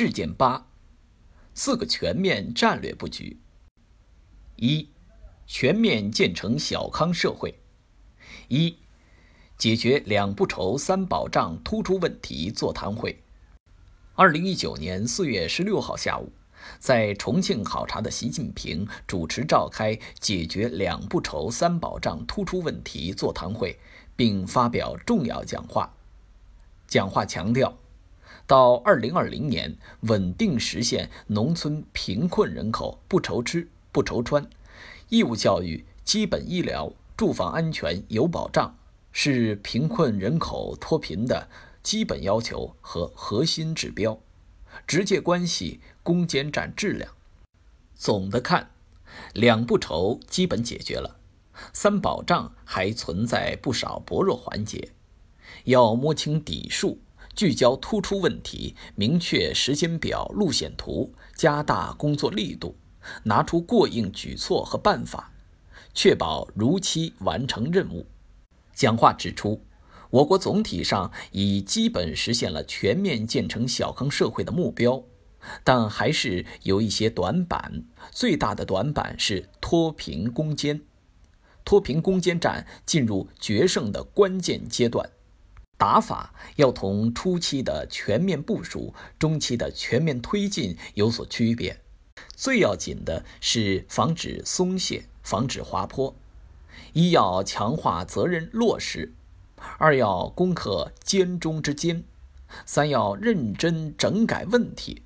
事件八：四个全面战略布局。一、全面建成小康社会。一、解决两不愁三保障突出问题座谈会。二零一九年四月十六号下午，在重庆考察的习近平主持召开解决两不愁三保障突出问题座谈会，并发表重要讲话。讲话强调，到二零二零年稳定实现农村贫困人口不愁吃不愁穿，义务教育、基本医疗、住房安全有保障，是贫困人口脱贫的基本要求和核心指标，直接关系攻坚战质量。总的看，两不愁基本解决了，三保障还存在不少薄弱环节。要摸清底数，聚焦突出问题，明确时间表、路线图，加大工作力度，拿出过硬举措和办法，确保如期完成任务。讲话指出，我国总体上已基本实现了全面建成小康社会的目标，但还是有一些短板。最大的短板是脱贫攻坚，脱贫攻坚战进入决胜的关键阶段。打法要同初期的全面部署、中期的全面推进有所区别。最要紧的是防止松懈、防止滑坡。一要强化责任落实，二要攻克坚中之坚，三要认真整改问题，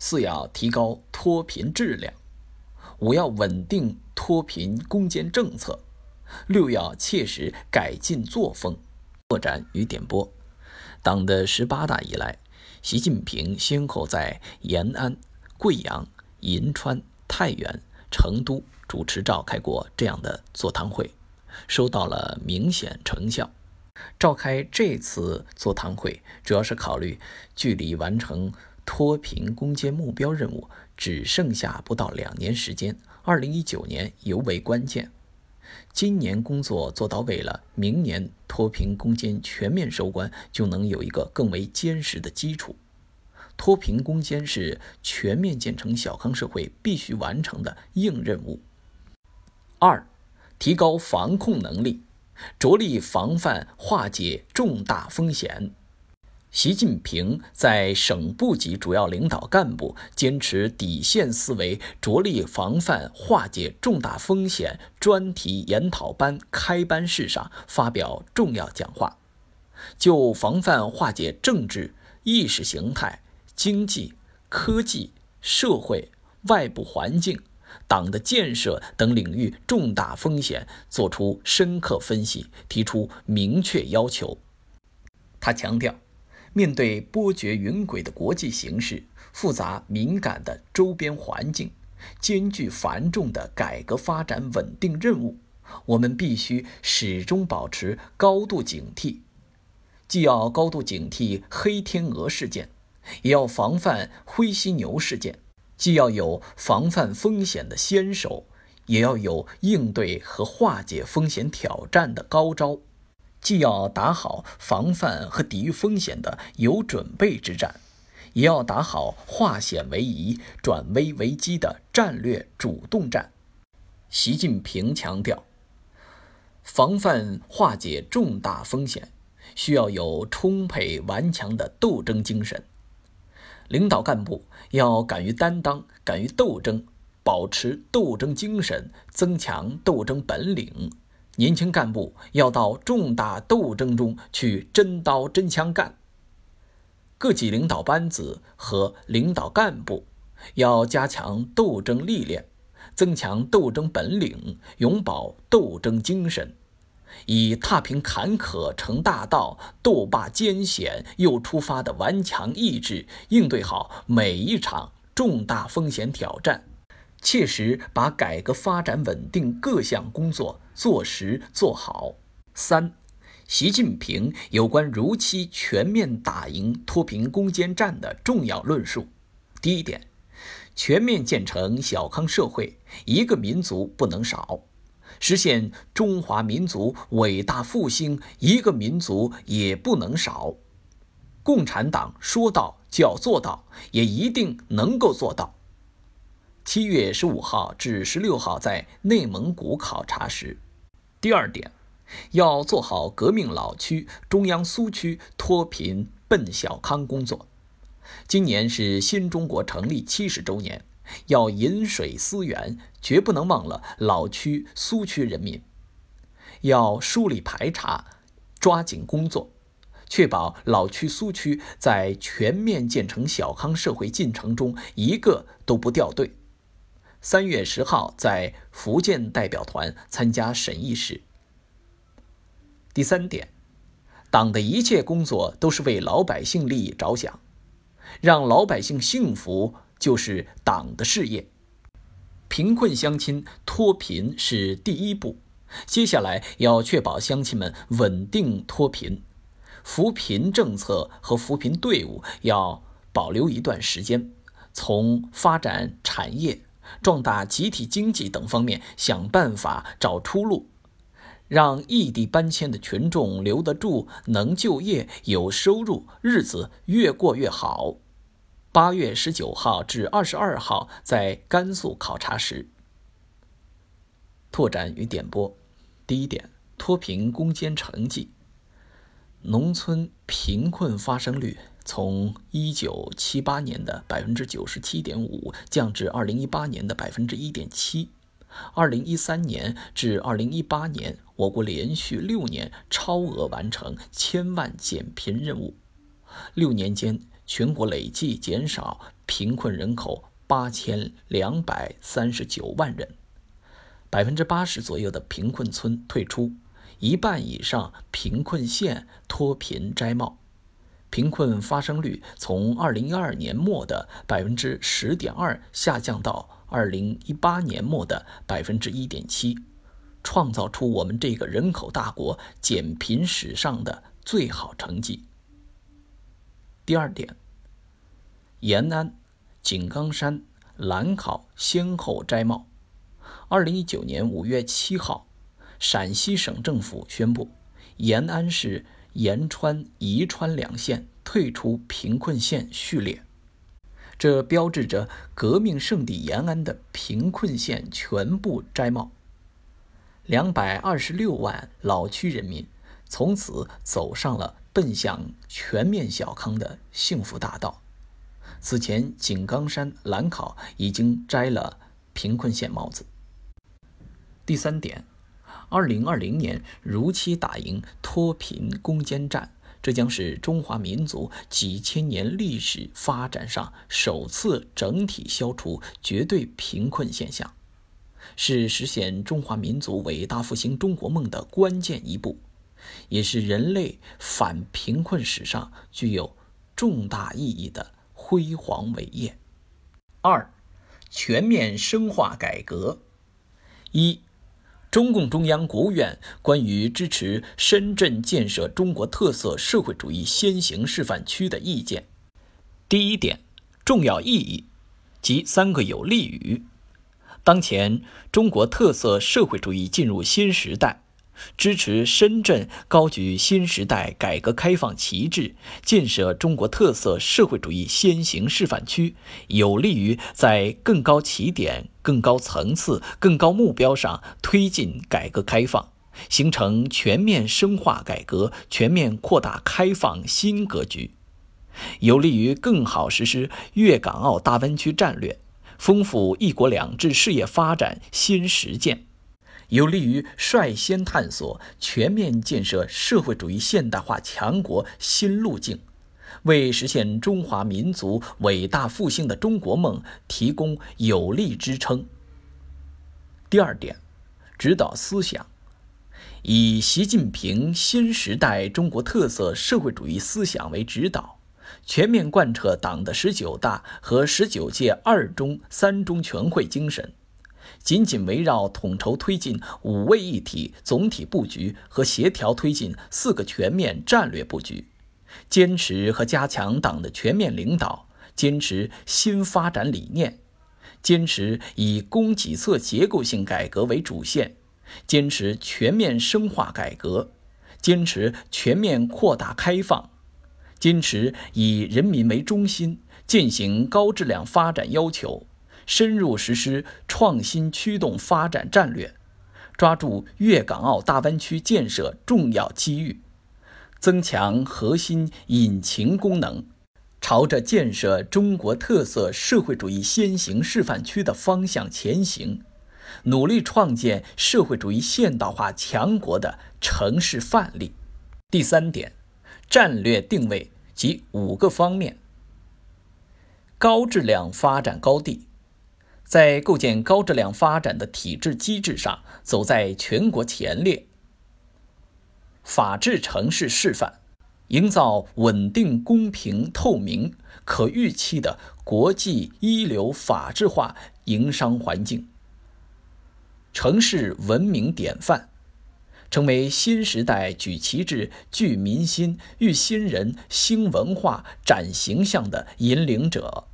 四要提高脱贫质量，五要稳定脱贫攻坚政策，六要切实改进作风。拓展与点拨，党的十八大以来，习近平先后在延安、贵阳、银川、太原、成都主持召开过这样的座谈会，收到了明显成效。召开这次座谈会，主要是考虑距离完成脱贫攻坚目标任务只剩下不到两年时间，二零一九年尤为关键。今年工作做到位了，明年脱贫攻坚全面收官，就能有一个更为坚实的基础。脱贫攻坚是全面建成小康社会必须完成的硬任务。二，提高防控能力，着力防范化解重大风险。习近平在省部级主要领导干部坚持底线思维，着力防范化解重大风险专题研讨班开班式上发表重要讲话，就防范化解政治、意识形态、经济、科技、社会、外部环境、党的建设等领域重大风险作出深刻分析，提出明确要求。他强调。面对波谲云诡的国际形势、复杂敏感的周边环境、艰巨繁重的改革发展稳定任务，我们必须始终保持高度警惕。既要高度警惕黑天鹅事件，也要防范灰犀牛事件；既要有防范风险的先手，也要有应对和化解风险挑战的高招。既要打好防范和抵御风险的有准备之战，也要打好化险为夷、转危为机的战略主动战。习近平强调，防范化解重大风险，需要有充沛顽强的斗争精神。领导干部要敢于担当、敢于斗争，保持斗争精神，增强斗争本领。年轻干部要到重大斗争中去真刀真枪干。各级领导班子和领导干部要加强斗争历练，增强斗争本领，永葆斗争精神，以踏平坎坷成大道、斗罢艰险又出发的顽强意志，应对好每一场重大风险挑战。切实把改革发展稳定各项工作做实做好。三，习近平有关如期全面打赢脱贫攻坚战的重要论述。第一点，全面建成小康社会，一个民族不能少；实现中华民族伟大复兴，一个民族也不能少。共产党说到就要做到，也一定能够做到。七月十五号至十六号在内蒙古考察时，第二点，要做好革命老区中央苏区脱贫奔小康工作。今年是新中国成立七十周年，要饮水思源，绝不能忘了老区苏区人民。要梳理排查，抓紧工作，确保老区苏区在全面建成小康社会进程中一个都不掉队。三月十号，在福建代表团参加审议时。第三点，党的一切工作都是为老百姓利益着想，让老百姓幸福就是党的事业。贫困乡亲脱贫是第一步，接下来要确保乡亲们稳定脱贫，扶贫政策和扶贫队伍要保留一段时间，从发展产业。壮大集体经济等方面想办法找出路，让异地搬迁的群众留得住、能就业、有收入，日子越过越好。八月十九号至二十二号在甘肃考察时，拓展与点拨：第一点，脱贫攻坚成绩，农村贫困发生率。从一九七八年的百分之九十七点五降至二零一八年的百分之一点七，二零一三年至二零一八年，我国连续六年超额完成千万减贫任务，六年间全国累计减少贫困人口八千两百三十九万人，百分之八十左右的贫困村退出，一半以上贫困县脱贫摘帽。贫困发生率从2012年末的百分之十点二下降到2018年末的百分之一点七，创造出我们这个人口大国减贫史上的最好成绩。第二点，延安、井冈山、兰考先后摘帽。2019年5月7号，陕西省政府宣布，延安市。延川、宜川两县退出贫困县序列，这标志着革命圣地延安的贫困县全部摘帽。两百二十六万老区人民从此走上了奔向全面小康的幸福大道。此前，井冈山、兰考已经摘了贫困县帽子。第三点。二零二零年如期打赢脱贫攻坚战，这将是中华民族几千年历史发展上首次整体消除绝对贫困现象，是实现中华民族伟大复兴中国梦的关键一步，也是人类反贫困史上具有重大意义的辉煌伟业。二，全面深化改革。一。中共中央、国务院关于支持深圳建设中国特色社会主义先行示范区的意见，第一点，重要意义及三个有利于：当前中国特色社会主义进入新时代。支持深圳高举新时代改革开放旗帜，建设中国特色社会主义先行示范区，有利于在更高起点、更高层次、更高目标上推进改革开放，形成全面深化改革、全面扩大开放新格局，有利于更好实施粤港澳大湾区战略，丰富“一国两制”事业发展新实践。有利于率先探索全面建设社会主义现代化强国新路径，为实现中华民族伟大复兴的中国梦提供有力支撑。第二点，指导思想，以习近平新时代中国特色社会主义思想为指导，全面贯彻党的十九大和十九届二中、三中全会精神。紧紧围绕统筹推进五位一体总体布局和协调推进四个全面战略布局，坚持和加强党的全面领导，坚持新发展理念，坚持以供给侧结构性改革为主线，坚持全面深化改革，坚持全面扩大开放，坚持以人民为中心，践行高质量发展要求，深入实施创新驱动发展战略，抓住粤港澳大湾区建设重要机遇，增强核心引擎功能，朝着建设中国特色社会主义先行示范区的方向前行，努力创建社会主义现代化强国的城市范例。第三点。战略定位及五个方面：高质量发展高地，在构建高质量发展的体制机制上走在全国前列；法治城市示范，营造稳定、公平、透明、可预期的国际一流法治化营商环境；城市文明典范。成为新时代举旗帜、聚民心、育新人、兴文化、展形象的引领者，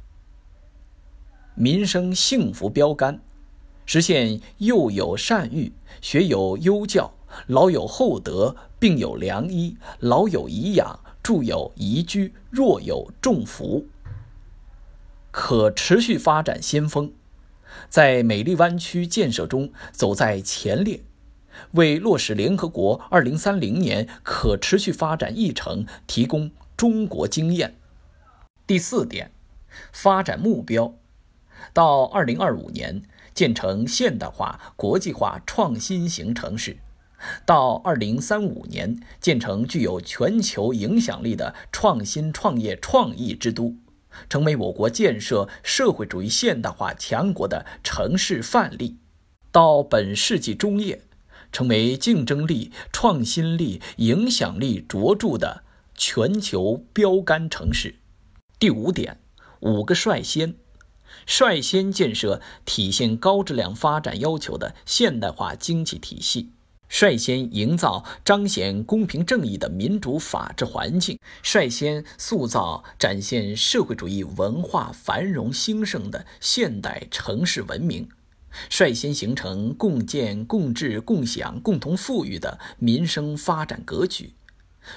民生幸福标杆，实现幼有善育、学有优教、老有厚德、病有良医、老有颐养、住有宜居、弱有重福。可持续发展先锋，在美丽湾区建设中走在前列。为落实联合国2030年可持续发展议程提供中国经验。第四点，发展目标，到2025年建成现代化、国际化、创新型城市；到2035年建成具有全球影响力的创新创业创意之都，成为我国建设社会主义现代化强国的城市范例；到本世纪中叶。成为竞争力、创新力、影响力卓著的全球标杆城市。第五点，五个率先，率先建设体现高质量发展要求的现代化经济体系，率先营造彰显公平正义的民主法治环境，率先塑造展现社会主义文化繁荣兴盛的现代城市文明。率先形成共建、共治、共享、共同富裕的民生发展格局，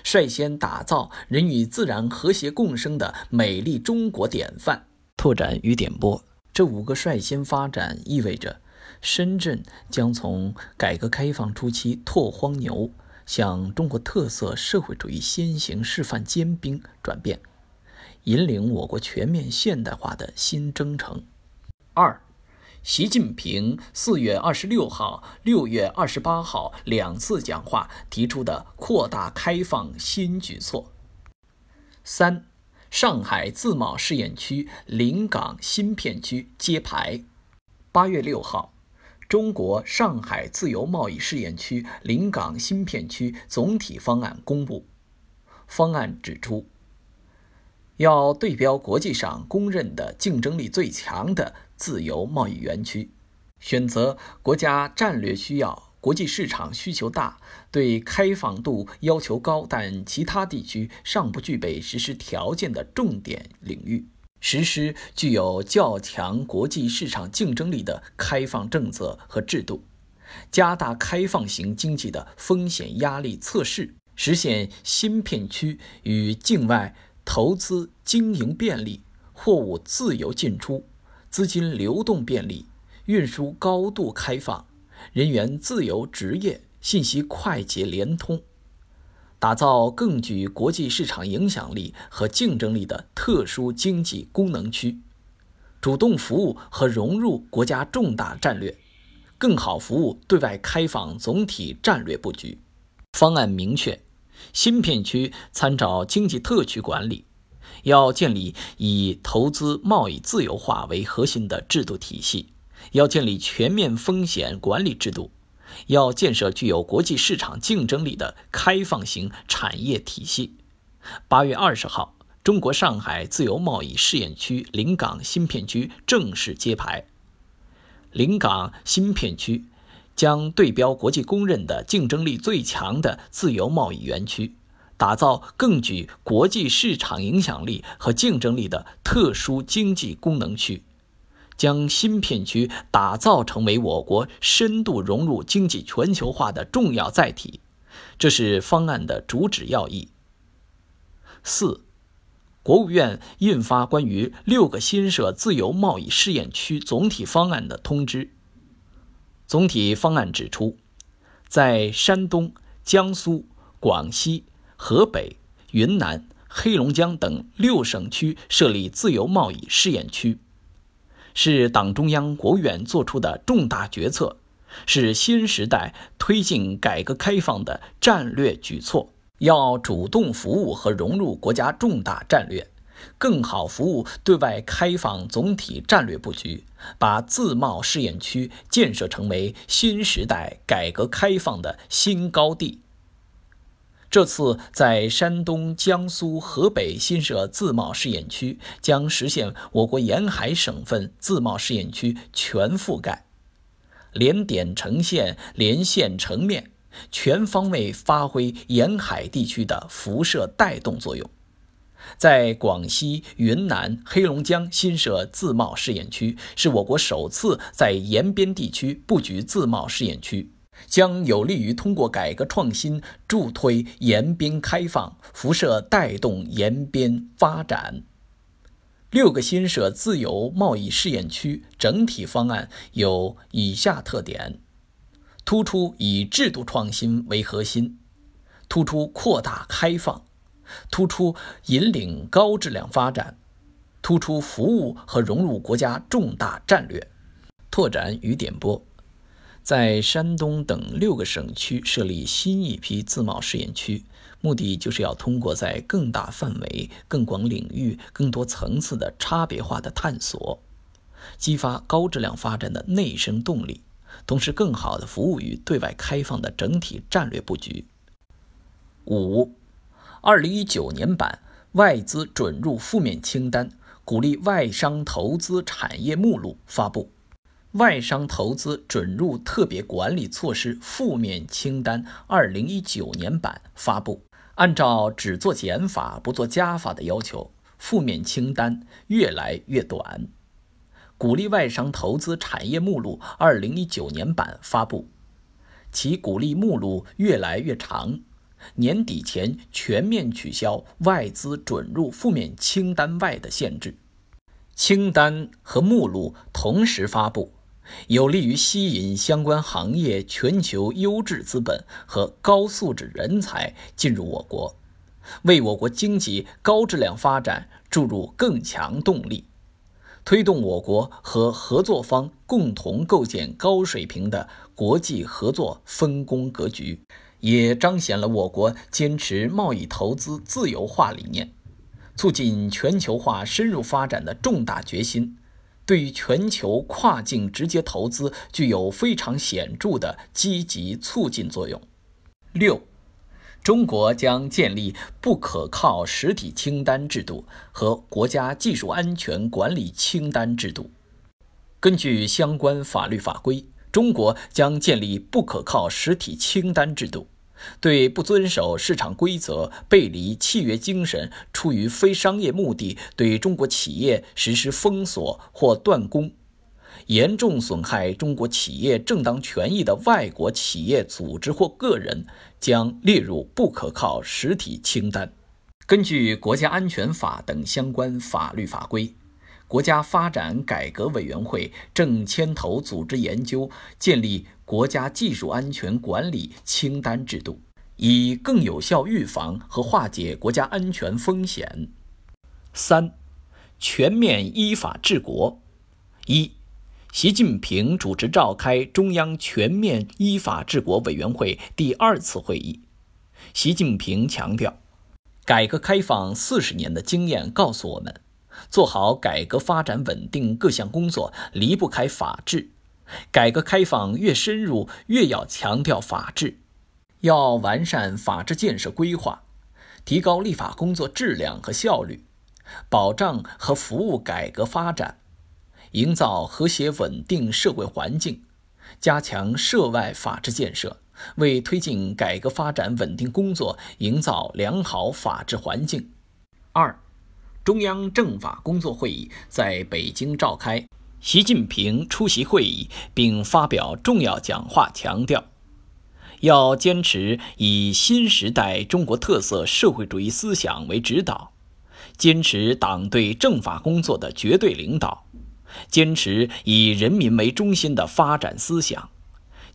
率先打造人与自然和谐共生的美丽中国典范。拓展与点拨：这五个率先发展意味着，深圳将从改革开放初期拓荒牛向中国特色社会主义先行示范尖兵转变，引领我国全面现代化的新征程。二。习近平四月二十六号、六月二十八号两次讲话提出的扩大开放新举措。三、上海自贸试验区临港新片区揭牌。八月六号，中国上海自由贸易试验区临港新片区总体方案公布。方案指出，要对标国际上公认的竞争力最强的。自由贸易园区，选择国家战略需要、国际市场需求大、对开放度要求高，但其他地区尚不具备实施条件的重点领域，实施具有较强国际市场竞争力的开放政策和制度，加大开放型经济的风险压力测试，实现新片区与境外投资经营便利，货物自由进出。资金流动便利，运输高度开放，人员自由职业，信息快捷联通，打造更具国际市场影响力和竞争力的特殊经济功能区，主动服务和融入国家重大战略，更好服务对外开放总体战略布局。方案明确，新片区参照经济特区管理。要建立以投资贸易自由化为核心的制度体系，要建立全面风险管理制度，要建设具有国际市场竞争力的开放型产业体系。八月二十号，中国上海自由贸易试验区临港新片区正式揭牌。临港新片区将对标国际公认的竞争力最强的自由贸易园区。打造更具国际市场影响力和竞争力的特殊经济功能区，将新片区打造成为我国深度融入经济全球化的重要载体，这是方案的主旨要义。四、国务院印发关于六个新设自由贸易试验区总体方案的通知。总体方案指出，在山东、江苏、广西、河北、云南、黑龙江等六省区设立自由贸易试验区，是党中央、国务院作出的重大决策，是新时代推进改革开放的战略举措。要主动服务和融入国家重大战略，更好服务对外开放总体战略布局，把自贸试验区建设成为新时代改革开放的新高地。这次在山东、江苏、河北新设自贸试验区，将实现我国沿海省份自贸试验区全覆盖，连点成线，连线成面。全方位发挥沿海地区的辐射带动作用，在广西、云南、黑龙江新设自贸试验区，是我国首次在沿边地区布局自贸试验区，将有利于通过改革创新助推沿边开放，辐射带动沿边发展。六个新设自由贸易试验区整体方案有以下特点。突出以制度创新为核心，突出扩大开放，突出引领高质量发展，突出服务和融入国家重大战略。拓展与点拨，在山东等六个省区设立新一批自贸试验区，目的就是要通过在更大范围、更广领域、更多层次的差别化的探索，激发高质量发展的内生动力。同时，更好地服务于对外开放的整体战略布局。五，二零一九年版外资准入负面清单，鼓励外商投资产业目录发布。外商投资准入特别管理措施负面清单二零一九年版发布。按照只做减法不做加法的要求，负面清单越来越短。鼓励外商投资产业目录二零一九年版发布，其鼓励目录越来越长，年底前全面取消外资准入负面清单外的限制。清单和目录同时发布，有利于吸引相关行业全球优质资本和高素质人才进入我国，为我国经济高质量发展注入更强动力。推动我国和合作方共同构建高水平的国际合作分工格局，也彰显了我国坚持贸易投资自由化理念、促进全球化深入发展的重大决心，对于全球跨境直接投资具有非常显著的积极促进作用。六。中国将建立不可靠实体清单制度和国家技术安全管理清单制度。根据相关法律法规，中国将建立不可靠实体清单制度，对不遵守市场规则、背离契约精神、出于非商业目的对中国企业实施封锁或断供。严重损害中国企业正当权益的外国企业组织或个人将列入不可靠实体清单。根据国家安全法等相关法律法规，国家发展改革委员会正牵头组织研究建立国家技术安全管理清单制度，以更有效预防和化解国家安全风险。三、全面依法治国。一。习近平主持召开中央全面依法治国委员会第二次会议。习近平强调，改革开放四十年的经验告诉我们，做好改革发展稳定各项工作离不开法治。改革开放越深入，越要强调法治，要完善法治建设规划，提高立法工作质量和效率，保障和服务改革发展。营造和谐稳定社会环境，加强涉外法治建设，为推进改革发展稳定工作营造良好法治环境。二，中央政法工作会议在北京召开，习近平出席会议并发表重要讲话，强调要坚持以新时代中国特色社会主义思想为指导。坚持党对政法工作的绝对领导，坚持以人民为中心的发展思想，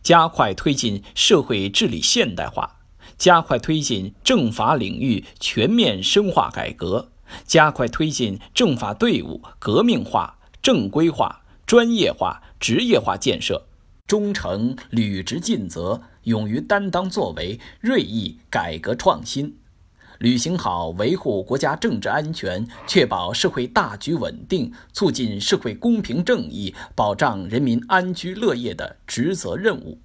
加快推进社会治理现代化，加快推进政法领域全面深化改革，加快推进政法队伍革命化、正规化、专业化、职业化建设，忠诚履职尽责，勇于担当作为，锐意改革创新。履行好维护国家政治安全、确保社会大局稳定、促进社会公平正义、保障人民安居乐业的职责任务，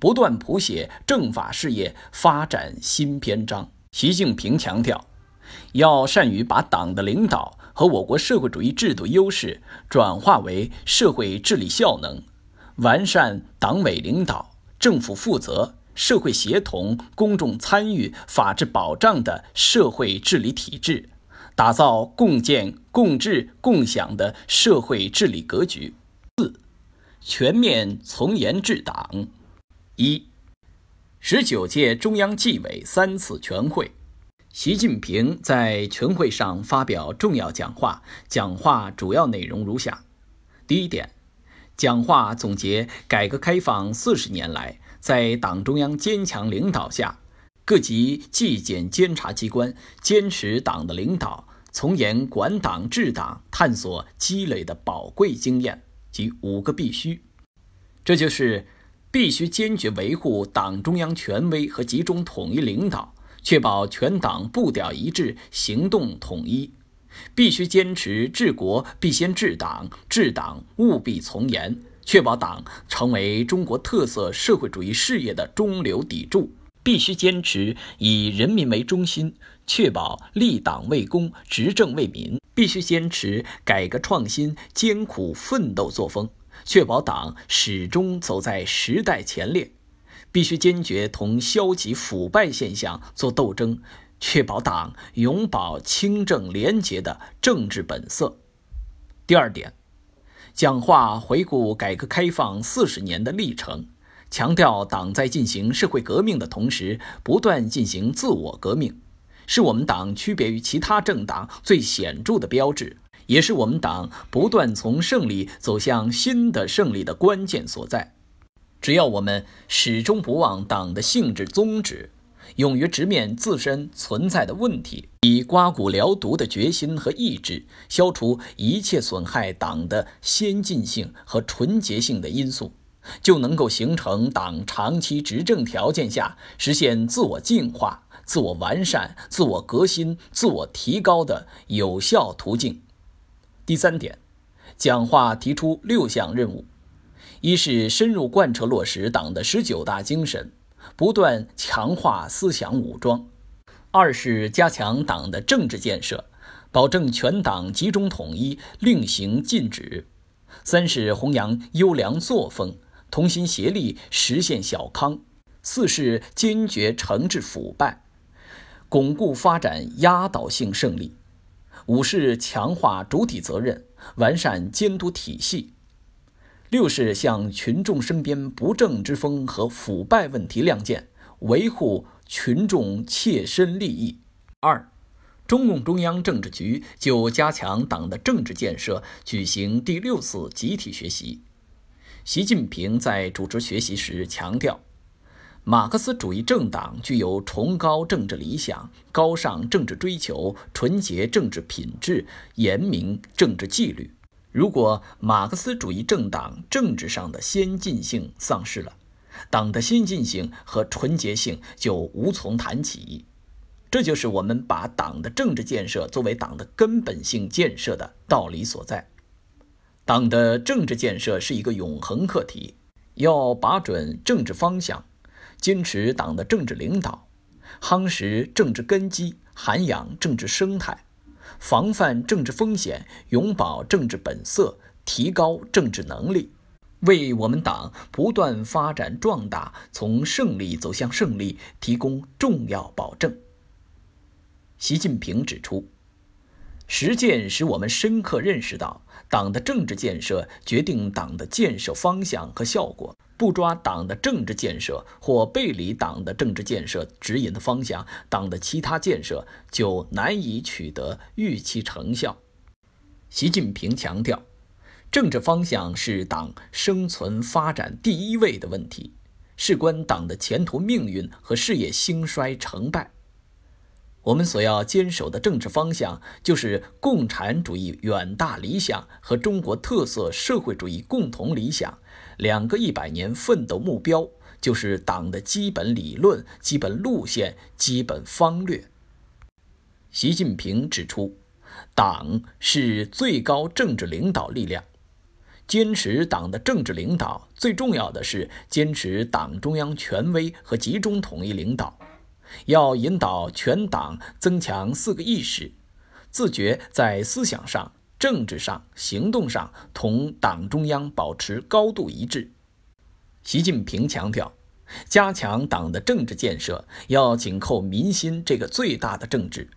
不断谱写政法事业发展新篇章。习近平强调，要善于把党的领导和我国社会主义制度优势转化为社会治理效能，完善党委领导、政府负责。社会协同、公众参与、法治保障的社会治理体制，打造共建、共治、共享的社会治理格局。四、全面从严治党。一、十九届中央纪委三次全会，习近平在全会上发表重要讲话，讲话主要内容如下：第一点，讲话总结改革开放四十年来。在党中央坚强领导下，各级纪检监察机关坚持党的领导，从严管党治党，探索积累的宝贵经验及五个必须。这就是必须坚决维护党中央权威和集中统一领导，确保全党步调一致、行动统一；必须坚持治国必先治党，治党务必从严。确保党成为中国特色社会主义事业的中流砥柱，必须坚持以人民为中心，确保立党为公、执政为民；必须坚持改革创新艰苦奋斗作风，确保党始终走在时代前列；必须坚决同消极腐败现象作斗争，确保党永葆清正廉洁的政治本色。第二点。讲话回顾改革开放四十年的历程，强调党在进行社会革命的同时，不断进行自我革命，是我们党区别于其他政党最显著的标志，也是我们党不断从胜利走向新的胜利的关键所在。只要我们始终不忘党的性质宗旨。勇于直面自身存在的问题，以刮骨疗毒的决心和意志，消除一切损害党的先进性和纯洁性的因素，就能够形成党长期执政条件下实现自我进化、自我完善、自我革新、自我提高的有效途径。第三点，讲话提出六项任务：一是深入贯彻落实党的十九大精神。不断强化思想武装，二是加强党的政治建设，保证全党集中统一，令行禁止；三是弘扬优良作风，同心协力实现小康；四是坚决惩治腐败，巩固发展压倒性胜利；五是强化主体责任，完善监督体系。六是向群众身边不正之风和腐败问题亮剑，维护群众切身利益。二，中共中央政治局就加强党的政治建设举行第六次集体学习。习近平在主持学习时强调，马克思主义政党具有崇高政治理想、高尚政治追求、纯洁政治品质、严明政治纪律。如果马克思主义政党政治上的先进性丧失了，党的先进性和纯洁性就无从谈起。这就是我们把党的政治建设作为党的根本性建设的道理所在。党的政治建设是一个永恒课题，要把准政治方向，坚持党的政治领导，夯实政治根基，涵养政治生态。防范政治风险，永葆政治本色，提高政治能力，为我们党不断发展壮大、从胜利走向胜利提供重要保证。习近平指出，实践使我们深刻认识到，党的政治建设决定党的建设方向和效果。不抓党的政治建设或背离党的政治建设指引的方向，党的其他建设就难以取得预期成效。习近平强调，政治方向是党生存发展第一位的问题，事关党的前途命运和事业兴衰成败。我们所要坚守的政治方向，就是共产主义远大理想和中国特色社会主义共同理想两个一百年奋斗目标，就是党的基本理论、基本路线、基本方略。习近平指出，党是最高政治领导力量，坚持党的政治领导，最重要的是坚持党中央权威和集中统一领导。要引导全党增强四个意识，自觉在思想上、政治上、行动上同党中央保持高度一致。习近平强调，加强党的政治建设要紧扣民心这个最大的政治，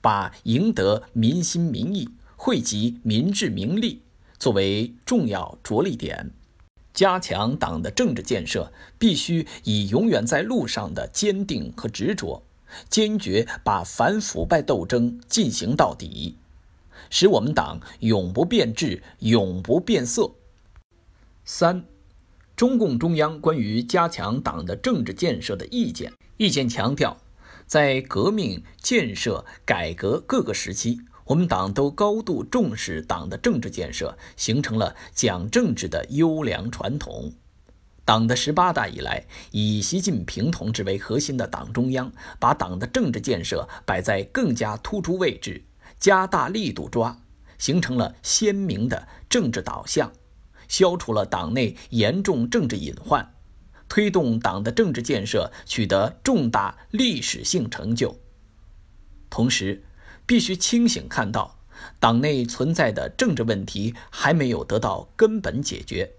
把赢得民心民意、惠及民智民力作为重要着力点。加强党的政治建设，必须以永远在路上的坚定和执着，坚决把反腐败斗争进行到底，使我们党永不变质、永不变色。三、中共中央关于加强党的政治建设的意见，意见强调，在革命、建设、改革各个时期。我们党都高度重视党的政治建设，形成了讲政治的优良传统。党的十八大以来，以习近平同志为核心的党中央，把党的政治建设摆在更加突出位置，加大力度抓，形成了鲜明的政治导向，消除了党内严重政治隐患，推动党的政治建设取得重大历史性成就。同时，必须清醒看到，党内存在的政治问题还没有得到根本解决，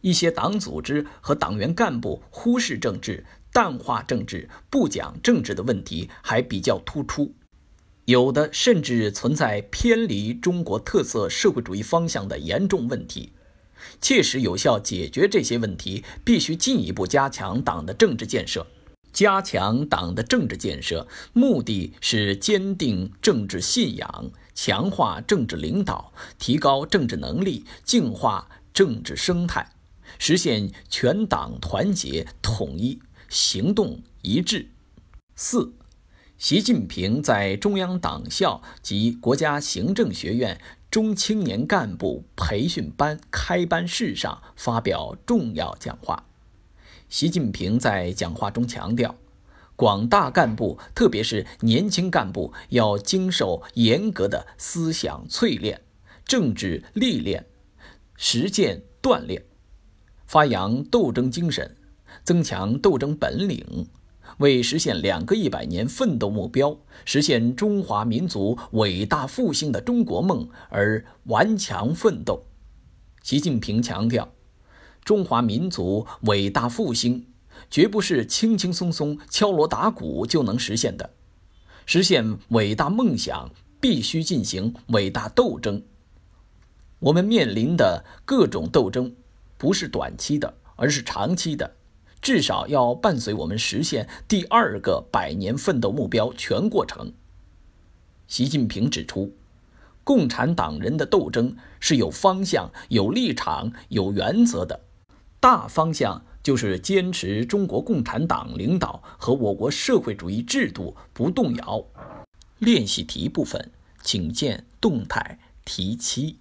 一些党组织和党员干部忽视政治、淡化政治、不讲政治的问题还比较突出，有的甚至存在偏离中国特色社会主义方向的严重问题。切实有效解决这些问题，必须进一步加强党的政治建设。加强党的政治建设，目的是坚定政治信仰，强化政治领导，提高政治能力，净化政治生态，实现全党团结统一，行动一致。四，习近平在中央党校及国家行政学院中青年干部培训班开班式上发表重要讲话。习近平在讲话中强调，广大干部，特别是年轻干部，要经受严格的思想淬炼、政治历练、实践锻炼，发扬斗争精神，增强斗争本领，为实现两个一百年奋斗目标、实现中华民族伟大复兴的中国梦而顽强奋斗。习近平强调。中华民族伟大复兴，绝不是轻轻松松敲锣打鼓就能实现的。实现伟大梦想，必须进行伟大斗争。我们面临的各种斗争，不是短期的，而是长期的，至少要伴随我们实现第二个百年奋斗目标全过程。习近平指出，共产党人的斗争是有方向、有立场、有原则的。大方向就是坚持中国共产党领导和我国社会主义制度不动摇。练习题部分，请见动态题七。